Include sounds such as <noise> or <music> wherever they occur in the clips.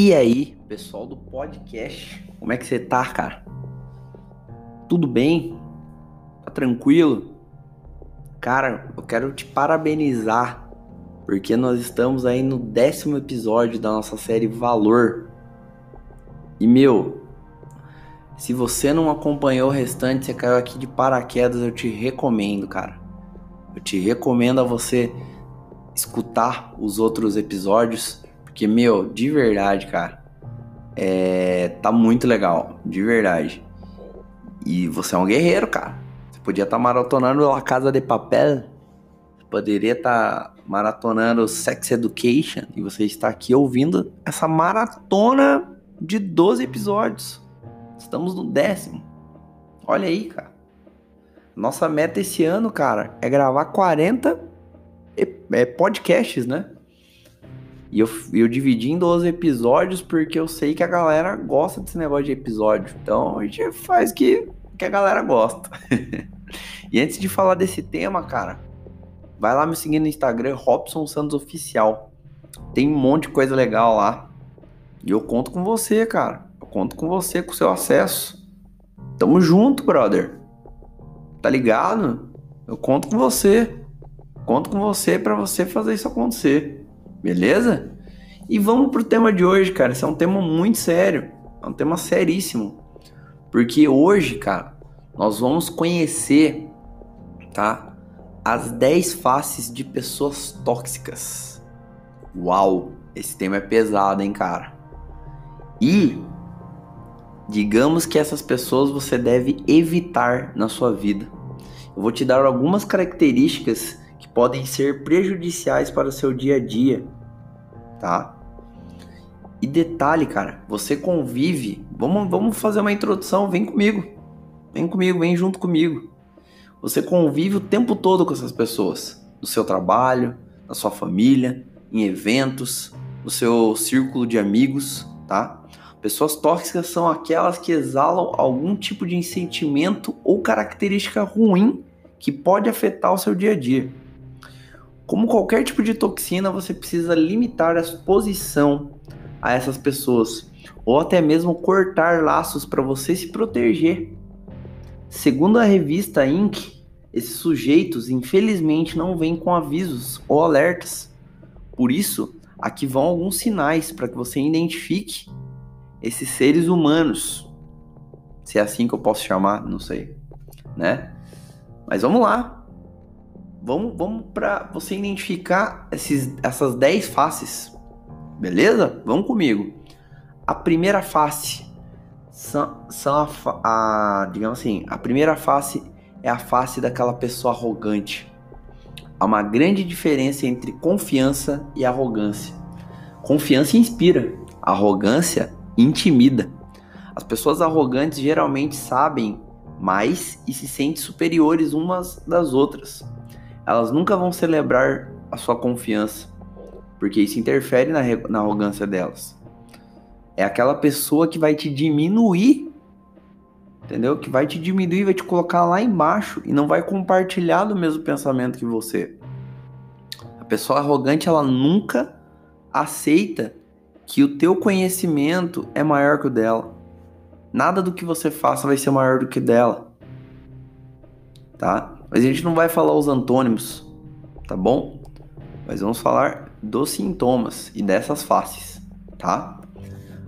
E aí, pessoal do podcast, como é que você tá, cara? Tudo bem? Tá tranquilo? Cara, eu quero te parabenizar, porque nós estamos aí no décimo episódio da nossa série Valor. E meu, se você não acompanhou o restante, você caiu aqui de paraquedas, eu te recomendo, cara. Eu te recomendo a você escutar os outros episódios porque, meu, de verdade, cara, é, tá muito legal, de verdade. E você é um guerreiro, cara. Você podia estar tá maratonando a Casa de Papel, você poderia estar tá maratonando Sex Education, e você está aqui ouvindo essa maratona de 12 episódios. Estamos no décimo. Olha aí, cara. Nossa meta esse ano, cara, é gravar 40 é, podcasts, né? E eu, eu dividi em 12 episódios porque eu sei que a galera gosta desse negócio de episódio. Então a gente faz que, que a galera gosta. <laughs> e antes de falar desse tema, cara, vai lá me seguir no Instagram, Robson Santos Oficial. Tem um monte de coisa legal lá. E eu conto com você, cara. Eu conto com você, com o seu acesso. Tamo junto, brother. Tá ligado? Eu conto com você. Conto com você para você fazer isso acontecer. Beleza? E vamos pro tema de hoje, cara. Esse é um tema muito sério. É um tema seríssimo. Porque hoje, cara, nós vamos conhecer, tá? As 10 faces de pessoas tóxicas. Uau! Esse tema é pesado, hein, cara? E digamos que essas pessoas você deve evitar na sua vida. Eu vou te dar algumas características que podem ser prejudiciais para o seu dia a dia, tá? E detalhe, cara, você convive. Vamos, vamos fazer uma introdução, vem comigo. Vem comigo, vem junto comigo. Você convive o tempo todo com essas pessoas, no seu trabalho, na sua família, em eventos, no seu círculo de amigos, tá? Pessoas tóxicas são aquelas que exalam algum tipo de sentimento ou característica ruim que pode afetar o seu dia a dia. Como qualquer tipo de toxina, você precisa limitar a exposição a essas pessoas ou até mesmo cortar laços para você se proteger. Segundo a revista Inc., esses sujeitos infelizmente não vêm com avisos ou alertas. Por isso, aqui vão alguns sinais para que você identifique esses seres humanos. Se é assim que eu posso chamar, não sei, né? Mas vamos lá. Vamos, vamos para você identificar esses, essas 10 faces. Beleza? Vamos comigo. A primeira face são, são a, a, digamos assim, a primeira face é a face daquela pessoa arrogante. Há uma grande diferença entre confiança e arrogância. Confiança inspira, arrogância intimida. As pessoas arrogantes geralmente sabem mais e se sentem superiores umas das outras elas nunca vão celebrar a sua confiança, porque isso interfere na, na arrogância delas. É aquela pessoa que vai te diminuir, entendeu? Que vai te diminuir, vai te colocar lá embaixo e não vai compartilhar do mesmo pensamento que você. A pessoa arrogante, ela nunca aceita que o teu conhecimento é maior que o dela. Nada do que você faça vai ser maior do que dela. Tá? Mas a gente não vai falar os antônimos, tá bom? Mas vamos falar dos sintomas e dessas faces, tá?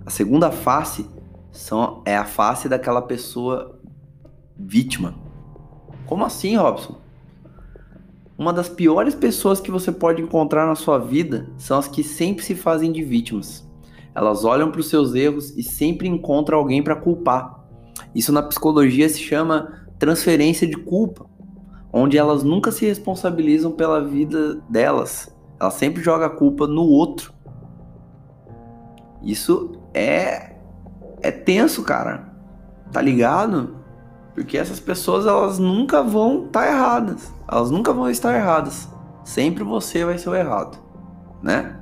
A segunda face são, é a face daquela pessoa vítima. Como assim, Robson? Uma das piores pessoas que você pode encontrar na sua vida são as que sempre se fazem de vítimas. Elas olham para os seus erros e sempre encontram alguém para culpar. Isso na psicologia se chama transferência de culpa onde elas nunca se responsabilizam pela vida delas. Ela sempre joga a culpa no outro. Isso é é tenso, cara. Tá ligado? Porque essas pessoas elas nunca vão estar tá erradas. Elas nunca vão estar erradas. Sempre você vai ser o errado, né?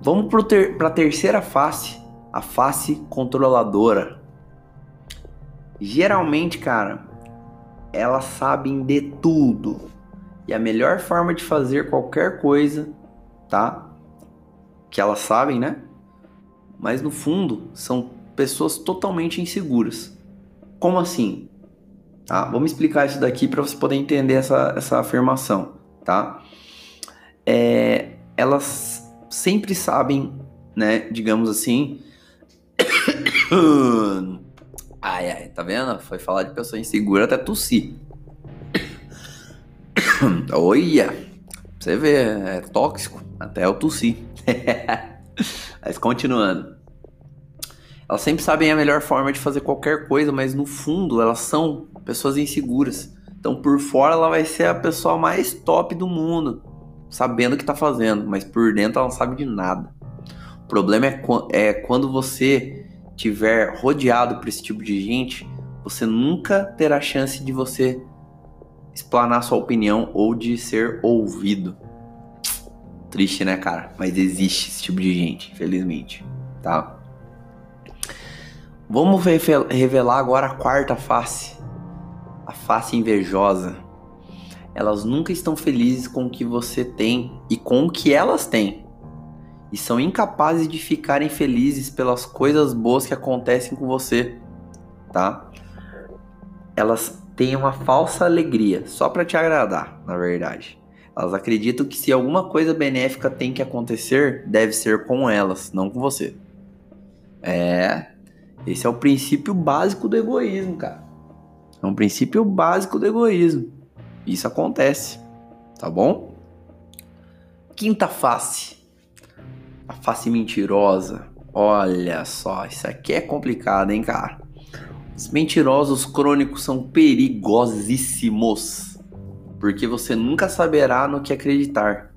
Vamos para ter, a terceira face, a face controladora. Geralmente, cara, elas sabem de tudo. E a melhor forma de fazer qualquer coisa, tá? Que elas sabem, né? mas no fundo são pessoas totalmente inseguras. Como assim? Tá? Vamos explicar isso daqui para você poder entender essa, essa afirmação, tá? É, elas sempre sabem, né, digamos assim. <coughs> ai, ai, tá vendo? Foi falar de pessoa insegura até tossir. <coughs> Olha, você vê, é tóxico, até eu tossir. <laughs> Mas continuando. Elas sempre sabem a melhor forma de fazer qualquer coisa, mas no fundo elas são pessoas inseguras. Então por fora ela vai ser a pessoa mais top do mundo, sabendo o que tá fazendo, mas por dentro ela não sabe de nada. O problema é, é quando você tiver rodeado por esse tipo de gente, você nunca terá chance de você explanar sua opinião ou de ser ouvido. Triste, né, cara? Mas existe esse tipo de gente, infelizmente, tá? Vamos revelar agora a quarta face, a face invejosa. Elas nunca estão felizes com o que você tem e com o que elas têm. E são incapazes de ficarem felizes pelas coisas boas que acontecem com você, tá? Elas têm uma falsa alegria, só para te agradar, na verdade. Elas acreditam que se alguma coisa benéfica tem que acontecer, deve ser com elas, não com você. É, esse é o princípio básico do egoísmo, cara. É um princípio básico do egoísmo. Isso acontece, tá bom? Quinta face. A face mentirosa. Olha só, isso aqui é complicado, hein, cara? Os mentirosos crônicos são perigosíssimos. Porque você nunca saberá no que acreditar.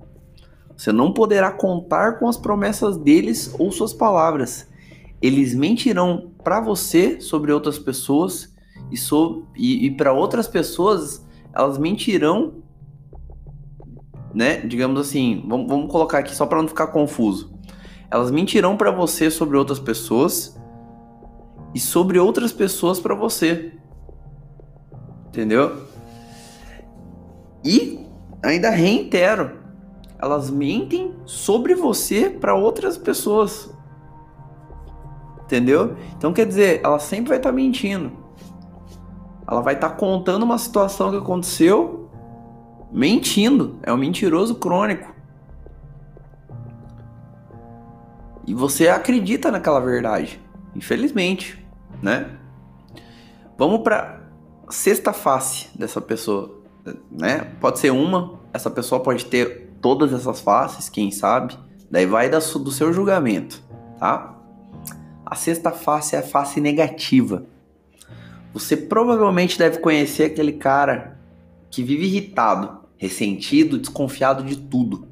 Você não poderá contar com as promessas deles ou suas palavras eles mentirão para você sobre outras pessoas e, so, e, e para outras pessoas elas mentirão, né? Digamos assim, vamos, vamos colocar aqui só para não ficar confuso. Elas mentirão para você sobre outras pessoas e sobre outras pessoas para você. Entendeu? E ainda reitero, elas mentem sobre você para outras pessoas. Entendeu? Então quer dizer, ela sempre vai estar tá mentindo. Ela vai estar tá contando uma situação que aconteceu mentindo. É um mentiroso crônico. E você acredita naquela verdade, infelizmente, né? Vamos para sexta face dessa pessoa, né? Pode ser uma, essa pessoa pode ter todas essas faces, quem sabe? Daí vai do seu julgamento, tá? A sexta face é a face negativa. Você provavelmente deve conhecer aquele cara que vive irritado, ressentido, desconfiado de tudo.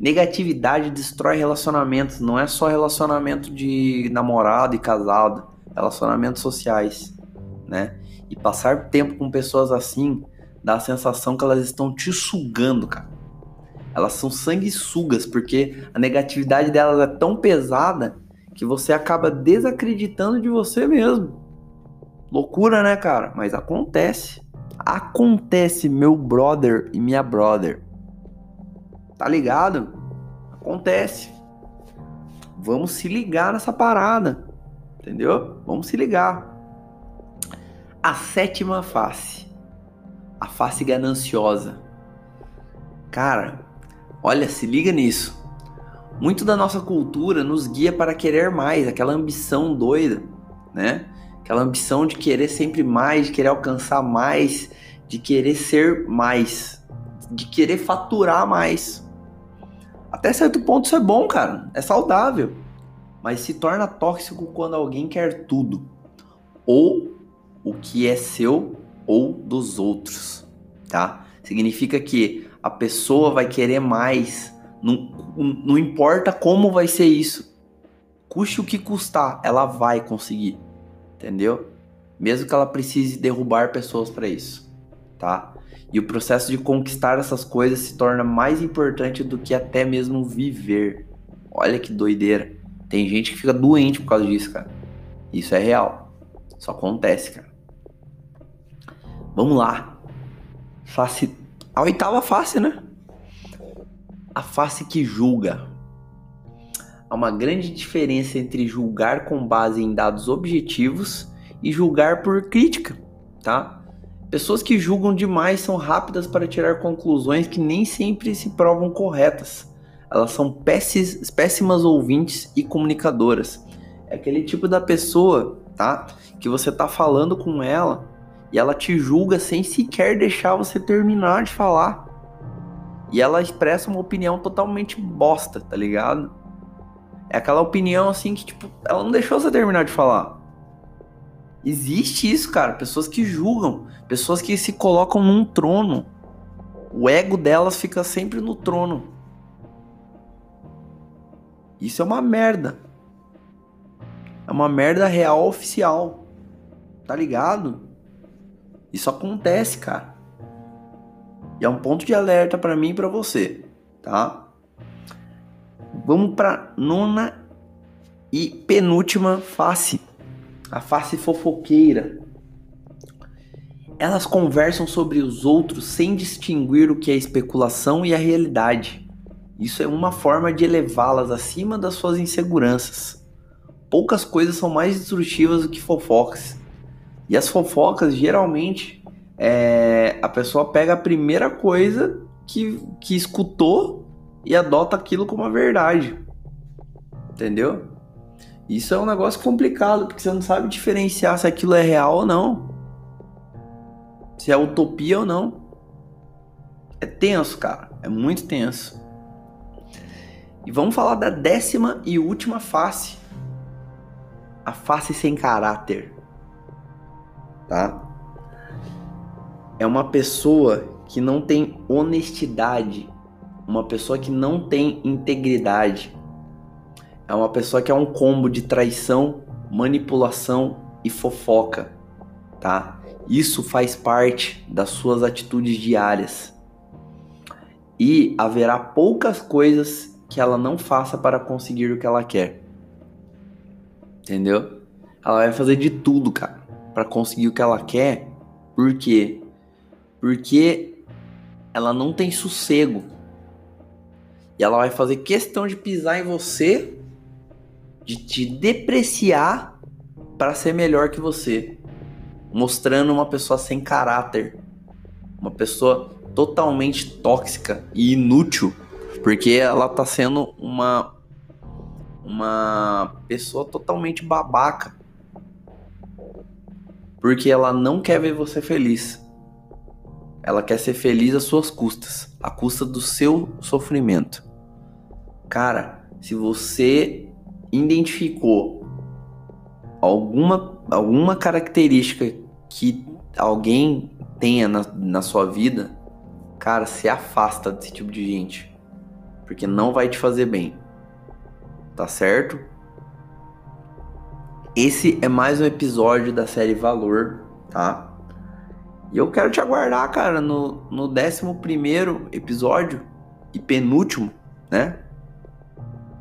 Negatividade destrói relacionamentos, não é só relacionamento de namorado e casado, relacionamentos sociais, né? E passar tempo com pessoas assim dá a sensação que elas estão te sugando, cara. Elas são sanguessugas, porque a negatividade delas é tão pesada que você acaba desacreditando de você mesmo. Loucura, né, cara? Mas acontece. Acontece, meu brother e minha brother. Tá ligado? Acontece. Vamos se ligar nessa parada. Entendeu? Vamos se ligar. A sétima face. A face gananciosa. Cara, olha, se liga nisso. Muito da nossa cultura nos guia para querer mais, aquela ambição doida, né? Aquela ambição de querer sempre mais, de querer alcançar mais, de querer ser mais, de querer faturar mais. Até certo ponto isso é bom, cara, é saudável, mas se torna tóxico quando alguém quer tudo, ou o que é seu ou dos outros, tá? Significa que a pessoa vai querer mais não, não importa como vai ser isso. Custe o que custar, ela vai conseguir. Entendeu? Mesmo que ela precise derrubar pessoas para isso, tá? E o processo de conquistar essas coisas se torna mais importante do que até mesmo viver. Olha que doideira. Tem gente que fica doente por causa disso, cara. Isso é real. Isso acontece, cara. Vamos lá. Face. A oitava face, né? a face que julga. há uma grande diferença entre julgar com base em dados objetivos e julgar por crítica, tá? Pessoas que julgam demais são rápidas para tirar conclusões que nem sempre se provam corretas. Elas são péssimas ouvintes e comunicadoras. É aquele tipo da pessoa, tá? Que você tá falando com ela e ela te julga sem sequer deixar você terminar de falar. E ela expressa uma opinião totalmente bosta, tá ligado? É aquela opinião assim que, tipo, ela não deixou você terminar de falar. Existe isso, cara. Pessoas que julgam, pessoas que se colocam num trono. O ego delas fica sempre no trono. Isso é uma merda. É uma merda real oficial. Tá ligado? Isso acontece, cara. E é um ponto de alerta para mim e para você, tá? Vamos para nona e penúltima face, a face fofoqueira. Elas conversam sobre os outros sem distinguir o que é especulação e a realidade. Isso é uma forma de elevá-las acima das suas inseguranças. Poucas coisas são mais destrutivas do que fofocas. E as fofocas geralmente é, a pessoa pega a primeira coisa que, que escutou e adota aquilo como a verdade. Entendeu? Isso é um negócio complicado, porque você não sabe diferenciar se aquilo é real ou não. Se é utopia ou não. É tenso, cara. É muito tenso. E vamos falar da décima e última face. A face sem caráter. Tá? É uma pessoa que não tem honestidade uma pessoa que não tem integridade. É uma pessoa que é um combo de traição, manipulação e fofoca, tá? Isso faz parte das suas atitudes diárias. E haverá poucas coisas que ela não faça para conseguir o que ela quer. Entendeu? Ela vai fazer de tudo, cara, para conseguir o que ela quer. Por quê? Porque ela não tem sossego e ela vai fazer questão de pisar em você, de te depreciar para ser melhor que você, mostrando uma pessoa sem caráter, uma pessoa totalmente tóxica e inútil, porque ela tá sendo uma uma pessoa totalmente babaca. Porque ela não quer ver você feliz. Ela quer ser feliz às suas custas, à custa do seu sofrimento. Cara, se você identificou alguma, alguma característica que alguém tenha na, na sua vida, cara, se afasta desse tipo de gente. Porque não vai te fazer bem. Tá certo? Esse é mais um episódio da série Valor, tá? E eu quero te aguardar, cara, no, no 11 episódio e penúltimo, né?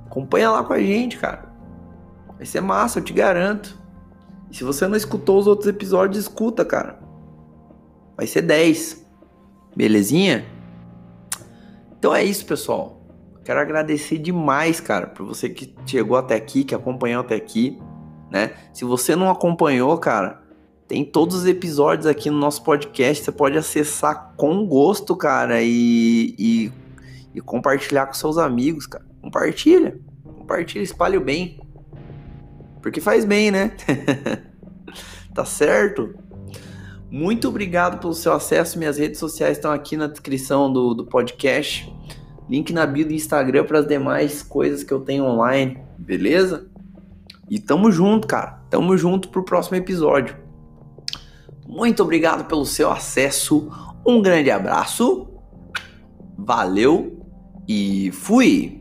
Acompanha lá com a gente, cara. Vai ser massa, eu te garanto. E se você não escutou os outros episódios, escuta, cara. Vai ser 10. Belezinha? Então é isso, pessoal. Quero agradecer demais, cara, por você que chegou até aqui, que acompanhou até aqui, né? Se você não acompanhou, cara, tem todos os episódios aqui no nosso podcast. Você pode acessar com gosto, cara, e, e, e compartilhar com seus amigos, cara. Compartilha. Compartilha, espalhe o bem. Porque faz bem, né? <laughs> tá certo? Muito obrigado pelo seu acesso. Minhas redes sociais estão aqui na descrição do, do podcast. Link na bio do Instagram para as demais coisas que eu tenho online, beleza? E tamo junto, cara. Tamo junto pro próximo episódio. Muito obrigado pelo seu acesso. Um grande abraço. Valeu e fui!